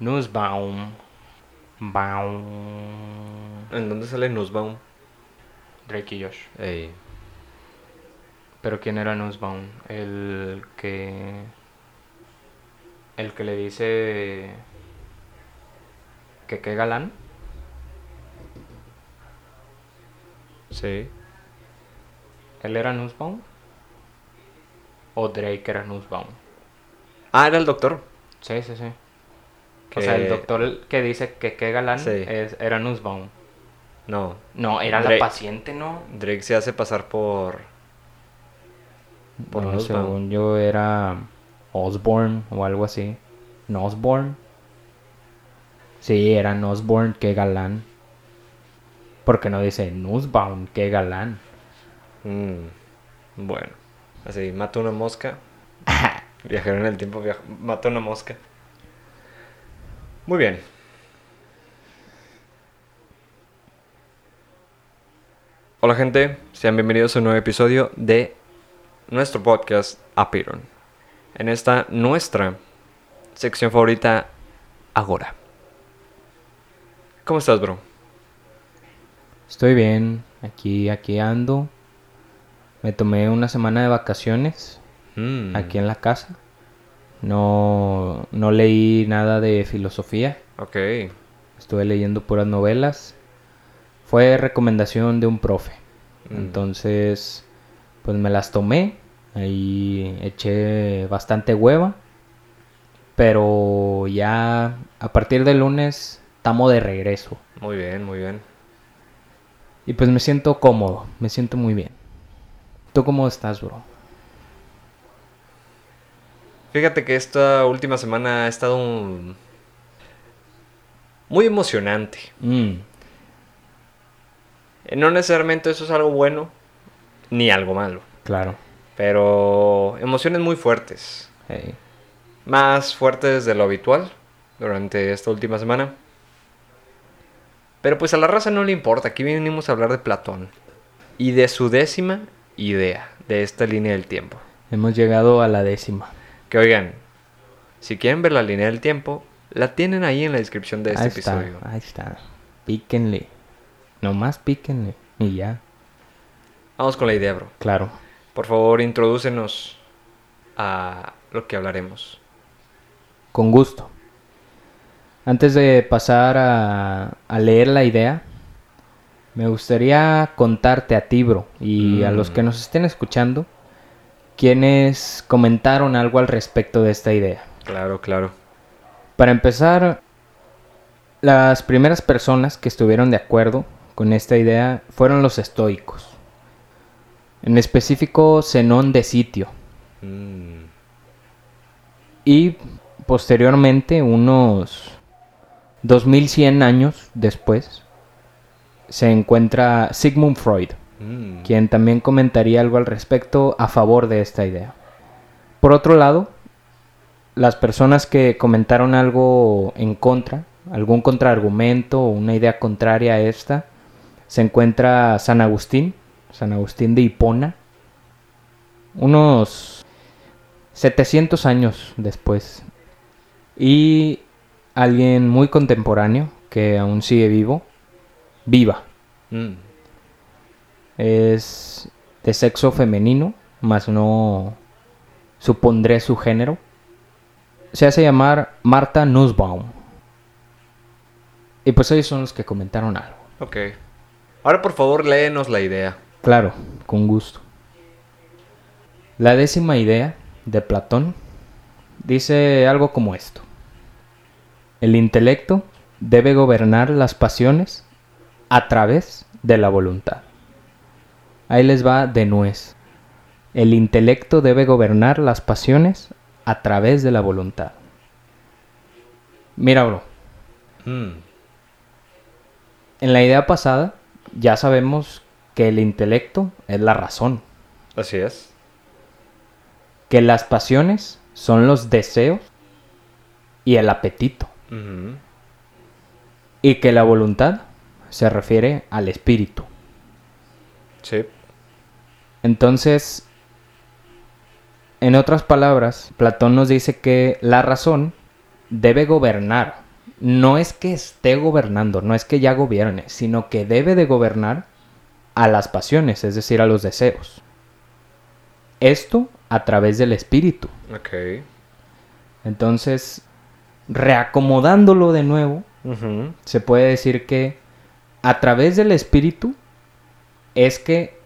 Nussbaum. Baum. ¿En dónde sale Nussbaum? Drake y Josh. Ey. Pero ¿quién era Nussbaum? El que... El que le dice... Que qué galán. Sí. ¿Él era Nussbaum? ¿O Drake era Nussbaum? Ah, era el doctor. Sí, sí, sí. Que- O sea, el doctor que dice que qué galán Sí. es, era Nussbaum. No. No, era Drake. la paciente, ¿no? Drake se hace pasar por. Por No, Nussbaum. según yo era Osborne o algo así. ¿Nosborn? Sí, era Nosborn, qué galán. Porque no dice Nussbaum, qué galán. Mm, Bueno. Así, mata una mosca. Viajero en el tiempo, mata una mosca. Muy bien. Hola gente, sean bienvenidos a un nuevo episodio de nuestro podcast Apiron. En esta nuestra sección favorita, Agora. ¿Cómo estás, bro? Estoy bien, aquí, aquí ando. Me tomé una semana de vacaciones Mm, aquí en la casa. No, no leí nada de filosofía. Ok. Estuve leyendo puras novelas. Fue recomendación de un profe. Mm. Entonces, pues me las tomé. Ahí eché bastante hueva. Pero ya a partir del lunes estamos de regreso. Muy bien, muy bien. Y pues me siento cómodo, me siento muy bien. ¿Tú cómo estás, bro? Fíjate que esta última semana ha estado un- muy emocionante. Mm, Eh, No necesariamente eso es algo bueno ni algo malo, claro. pero emociones muy fuertes. Hey. Más fuertes de lo habitual durante esta última semana. Pero pues a la raza no le importa, aquí venimos a hablar de Platón y de su décima idea de esta línea del tiempo. Hemos llegado a la décima. Que oigan, si quieren ver la línea del tiempo, la tienen ahí en la descripción de este ahí episodio. está, ahí está. Píquenle. Nomás píquenle. Y ya, Vamos con la idea, bro. claro. Por favor, introdúcenos a lo que hablaremos. Con gusto. Antes de pasar a, a leer la idea, me gustaría contarte a ti, bro, y a los Mm. que nos estén escuchando, quienes comentaron algo al respecto de esta idea. Claro, claro. Para empezar, las primeras personas que estuvieron de acuerdo con esta idea fueron los estoicos. En específico, Zenón de Sitio. Mm, Y posteriormente, unos 2100 años después, se encuentra Sigmund Freud, mm. quien también comentaría algo al respecto a favor de esta idea. Por otro lado, las personas que comentaron algo en contra, algún contraargumento o una idea contraria a esta, se encuentra San Agustín, San Agustín de Hipona, unos 700 años después. Y alguien muy contemporáneo, que aún sigue vivo, viva. Mm. Es de sexo femenino, mas no supondré su género. Se hace llamar Marta Nussbaum. Y pues ellos son los que comentaron algo. Ok. Ahora, por favor, léenos la idea. Claro, con gusto. La décima idea de Platón dice algo como esto. El intelecto debe gobernar las pasiones a través de la voluntad. Ahí les va de nuez. El intelecto debe gobernar las pasiones a través de la voluntad. Mira, bro, Mm. en la idea pasada ya sabemos que el intelecto es la razón. Así es. que las pasiones son los deseos y el apetito, y que la voluntad se refiere al espíritu. Sí. Entonces, en otras palabras, Platón nos dice que la razón debe gobernar no es que esté gobernando, no es que ya gobierne, sino que debe de gobernar a las pasiones, es decir, a los deseos. Esto a través del espíritu. Ok. Entonces, reacomodándolo de nuevo, se puede decir que a través del espíritu es que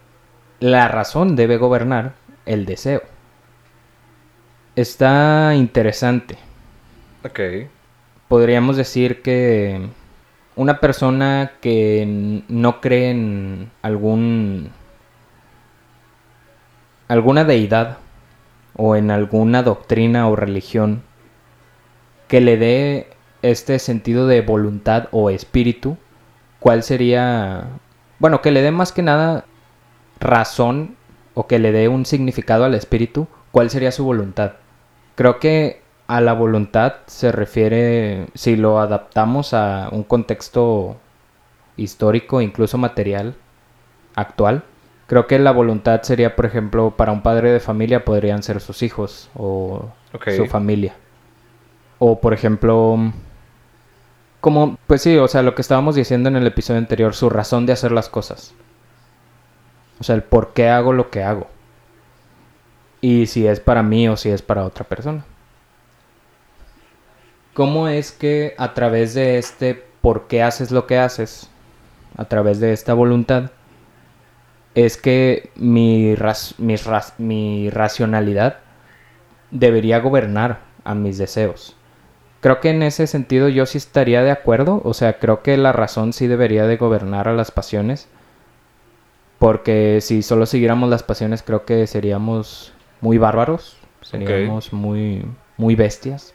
la razón debe gobernar el deseo. Está interesante. Ok. Podríamos decir que una persona que no cree en algún alguna deidad o en alguna doctrina o religión que le dé este sentido de voluntad o espíritu, ¿cuál sería, bueno, que le dé más que nada razón o que le dé un significado al espíritu, ¿cuál sería su voluntad? Creo que a la voluntad se refiere, si lo adaptamos a un contexto histórico, incluso material, actual, creo que la voluntad sería, por ejemplo, para un padre de familia podrían ser sus hijos o su familia. O, por ejemplo, como, pues sí, o sea, lo que estábamos diciendo en el episodio anterior, su razón de hacer las cosas. O sea, el por qué hago lo que hago. Y si es para mí o si es para otra persona. ¿Cómo es que a través de este por qué haces lo que haces, a través de esta voluntad, es que mi, mi racionalidad debería gobernar a mis deseos? Creo que en ese sentido yo sí estaría de acuerdo, o sea, creo que la razón sí debería de gobernar a las pasiones, porque si solo siguiéramos las pasiones creo que seríamos muy bárbaros, seríamos muy, muy bestias.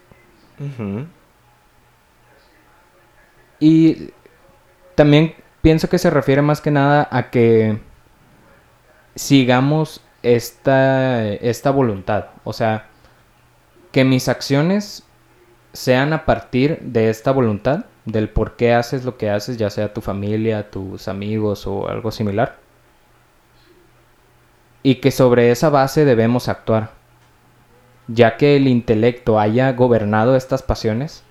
Y también pienso que se refiere más que nada a que sigamos esta, esta voluntad. O sea, que mis acciones sean a partir de esta voluntad, del por qué haces lo que haces, ya sea tu familia, tus amigos o algo similar. Y que sobre esa base debemos actuar. Ya que el intelecto haya gobernado estas pasiones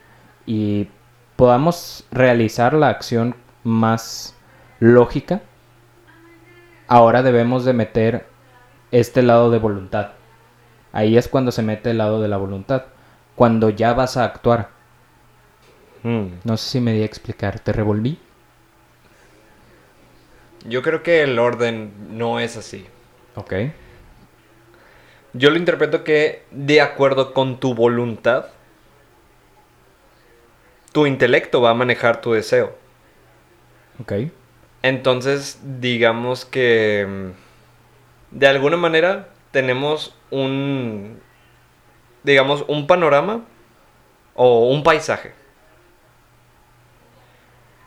y podamos realizar la acción más lógica, ahora debemos de meter este lado de voluntad. Ahí es cuando se mete el lado de la voluntad, cuando ya vas a actuar. Mm. No sé si me di a explicar, ¿te revolví? Yo creo que el orden no es así. Ok. Yo lo interpreto que de acuerdo con tu voluntad, tu intelecto va a manejar tu deseo. Ok. Entonces, digamos que mm, de alguna manera tenemos un, digamos, un panorama o un paisaje.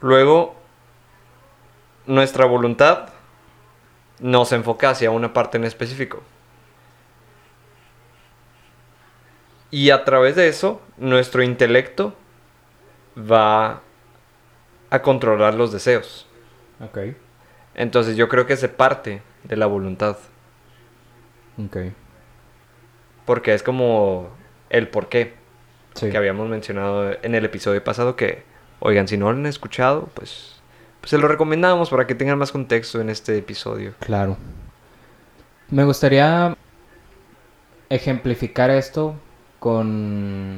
Luego, nuestra voluntad nos enfoca hacia una parte en específico. Y a través de eso, nuestro intelecto va a controlar los deseos. Ok. Entonces yo creo que se parte de la voluntad. Ok. Porque es como el por qué Sí. que habíamos mencionado en el episodio pasado que, oigan, si no lo han escuchado, pues, pues se lo recomendamos para que tengan más contexto en este episodio. Claro. Me gustaría ejemplificar esto con...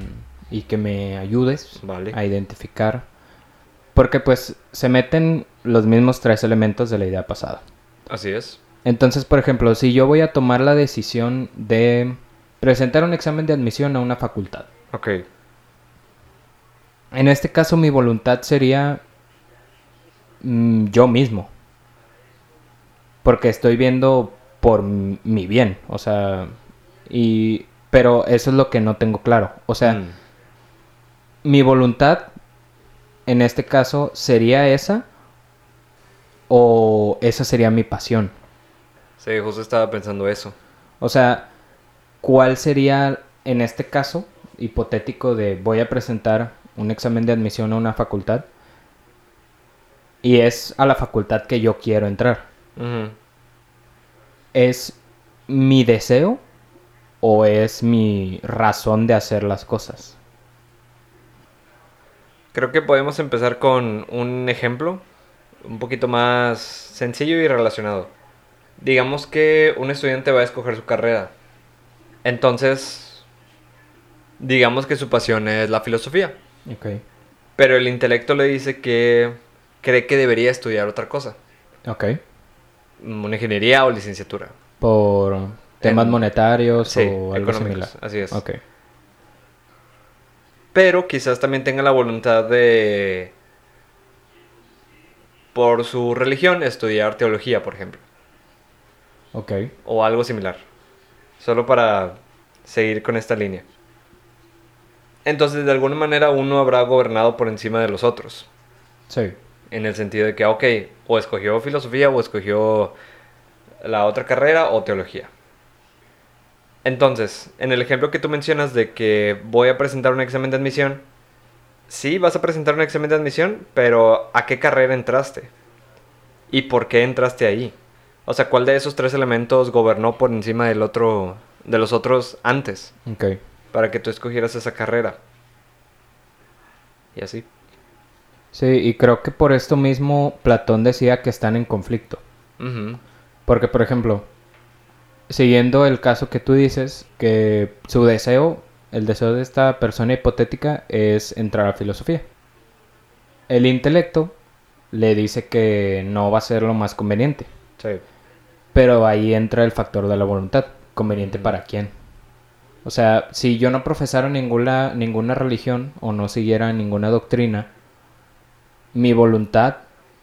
y que me ayudes Vale. a identificar. Porque pues se meten los mismos tres elementos de la idea pasada. Así es. Entonces, por ejemplo, si yo voy a tomar la decisión de presentar un examen de admisión a una facultad. Ok. En este caso mi voluntad sería mm, yo mismo. Porque estoy viendo por mi bien, o sea, y pero eso es lo que no tengo claro. O sea, Mm. mi voluntad en este caso sería esa o esa sería mi pasión. Sí, justo estaba pensando eso. O sea, ¿cuál sería en este caso hipotético de voy a presentar un examen de admisión a una facultad? Y es a la facultad que yo quiero entrar. ¿Es mi deseo o es mi razón de hacer las cosas? Creo que podemos empezar con un ejemplo un poquito más sencillo y relacionado. Digamos que un estudiante va a escoger su carrera. Entonces, digamos que su pasión es la filosofía. Ok. Pero el intelecto le dice que cree que debería estudiar otra cosa. Ok. Una ingeniería o licenciatura. Por temas En- monetarios Sí, o algo similar. así es. Ok. Pero quizás también tenga la voluntad de, por su religión, estudiar teología, por ejemplo. Ok. O algo similar. Solo para seguir con esta línea. Entonces, de alguna manera, uno habrá gobernado por encima de los otros. Sí. En el sentido de que, ok, o escogió filosofía o escogió la otra carrera o teología. Entonces, en el ejemplo que tú mencionas de que voy a presentar un examen de admisión, sí vas a presentar un examen de admisión, pero ¿a qué carrera entraste? ¿Y por qué entraste ahí? O sea, ¿cuál de esos tres elementos gobernó por encima del otro, de los otros antes Ok. para que tú escogieras esa carrera? Y así. Sí, y creo que por esto mismo Platón decía que están en conflicto. Porque, por ejemplo, siguiendo el caso que tú dices, que su deseo, el deseo de esta persona hipotética es entrar a filosofía. El intelecto le dice que no va a ser lo más conveniente, Sí. pero ahí entra el factor de la voluntad. ¿Conveniente para quién? O sea, si yo no profesara ninguna, ninguna religión o no siguiera ninguna doctrina, mi voluntad,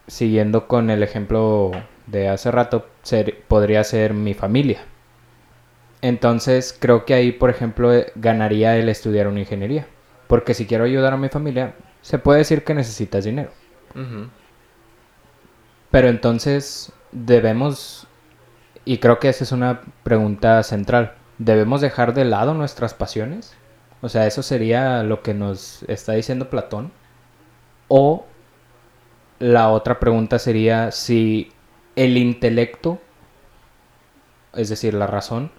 siguiendo con el ejemplo de hace rato, ser- podría ser mi familia. Entonces creo que ahí, por ejemplo, eh, ganaría el estudiar una ingeniería. Porque si quiero ayudar a mi familia, se puede decir que necesitas dinero. Pero entonces debemos, y creo que esa es una pregunta central, ¿debemos dejar de lado nuestras pasiones? O sea, eso sería lo que nos está diciendo Platón. O la otra pregunta sería si el intelecto, es decir, la razón,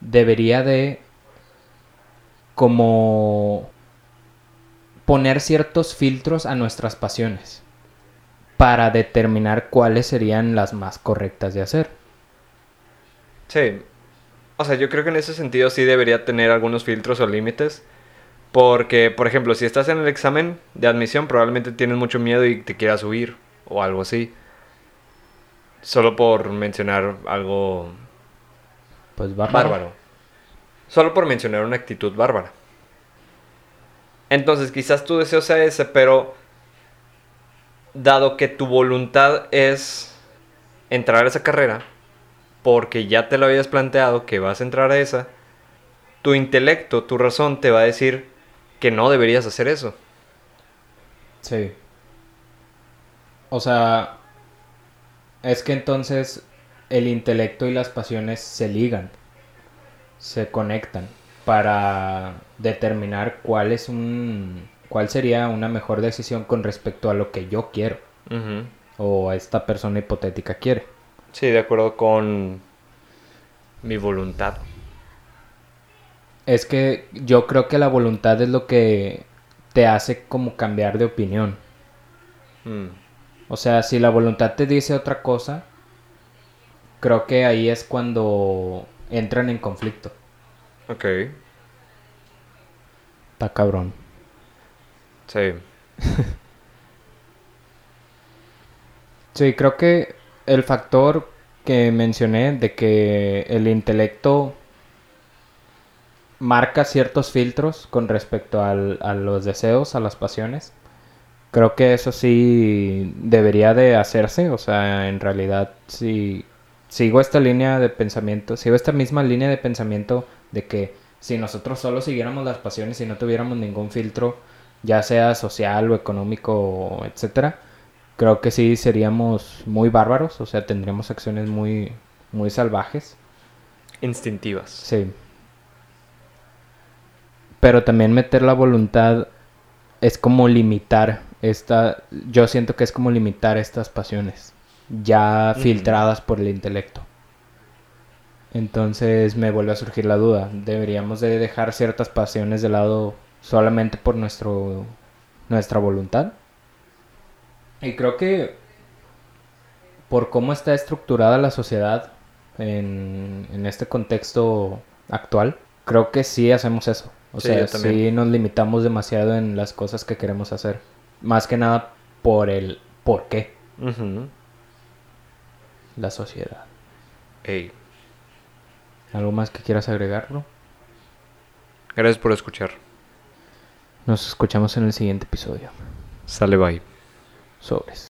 debería de como poner ciertos filtros a nuestras pasiones para determinar cuáles serían las más correctas de hacer. Sí. O sea, yo creo que en ese sentido sí debería tener algunos filtros o límites. Porque, por ejemplo, si estás en el examen de admisión, probablemente tienes mucho miedo y te quieras huir o algo así. Solo por mencionar algo Pues bárbaro. bárbaro. Solo por mencionar una actitud bárbara. Entonces, quizás tu deseo sea ese, pero dado que tu voluntad es entrar a esa carrera, porque ya te lo habías planteado que vas a entrar a esa, tu intelecto, tu razón te va a decir que no deberías hacer eso. Sí. O sea, es que entonces el intelecto y las pasiones se ligan, se conectan para determinar cuál es un cuál sería una mejor decisión con respecto a lo que yo quiero Ujú. o esta persona hipotética quiere. Sí, de acuerdo con mi voluntad. Es que yo creo que la voluntad es lo que te hace como cambiar de opinión. Mm. O sea, si la voluntad te dice otra cosa, creo que ahí es cuando entran en conflicto. Ok, Está cabrón. sí. Sí, creo que el factor que mencioné de que el intelecto marca ciertos filtros con respecto al- a los deseos, a las pasiones, creo que eso sí debería de hacerse. O sea, en realidad, si sigo esta línea de pensamiento, sigo esta misma línea de pensamiento de que si nosotros solo siguiéramos las pasiones y no tuviéramos ningún filtro, ya sea social o económico, etcétera, creo que sí seríamos muy bárbaros, o sea, tendríamos acciones muy, muy salvajes. Instintivas. Sí. Pero también meter la voluntad es como limitar esta, yo siento que es como limitar estas pasiones ya filtradas por el intelecto. Entonces me vuelve a surgir la duda, deberíamos de dejar ciertas pasiones de lado solamente por nuestro nuestra voluntad. Y creo que por cómo está estructurada la sociedad en, en este contexto actual, creo que sí hacemos eso. O Sí, sea, sí nos limitamos demasiado en las cosas que queremos hacer. Más que nada por el por qué la sociedad. Ey, ¿Algo más que quieras agregar, bro? gracias por escuchar. Nos escuchamos en el siguiente episodio. Sale bye. Sobres.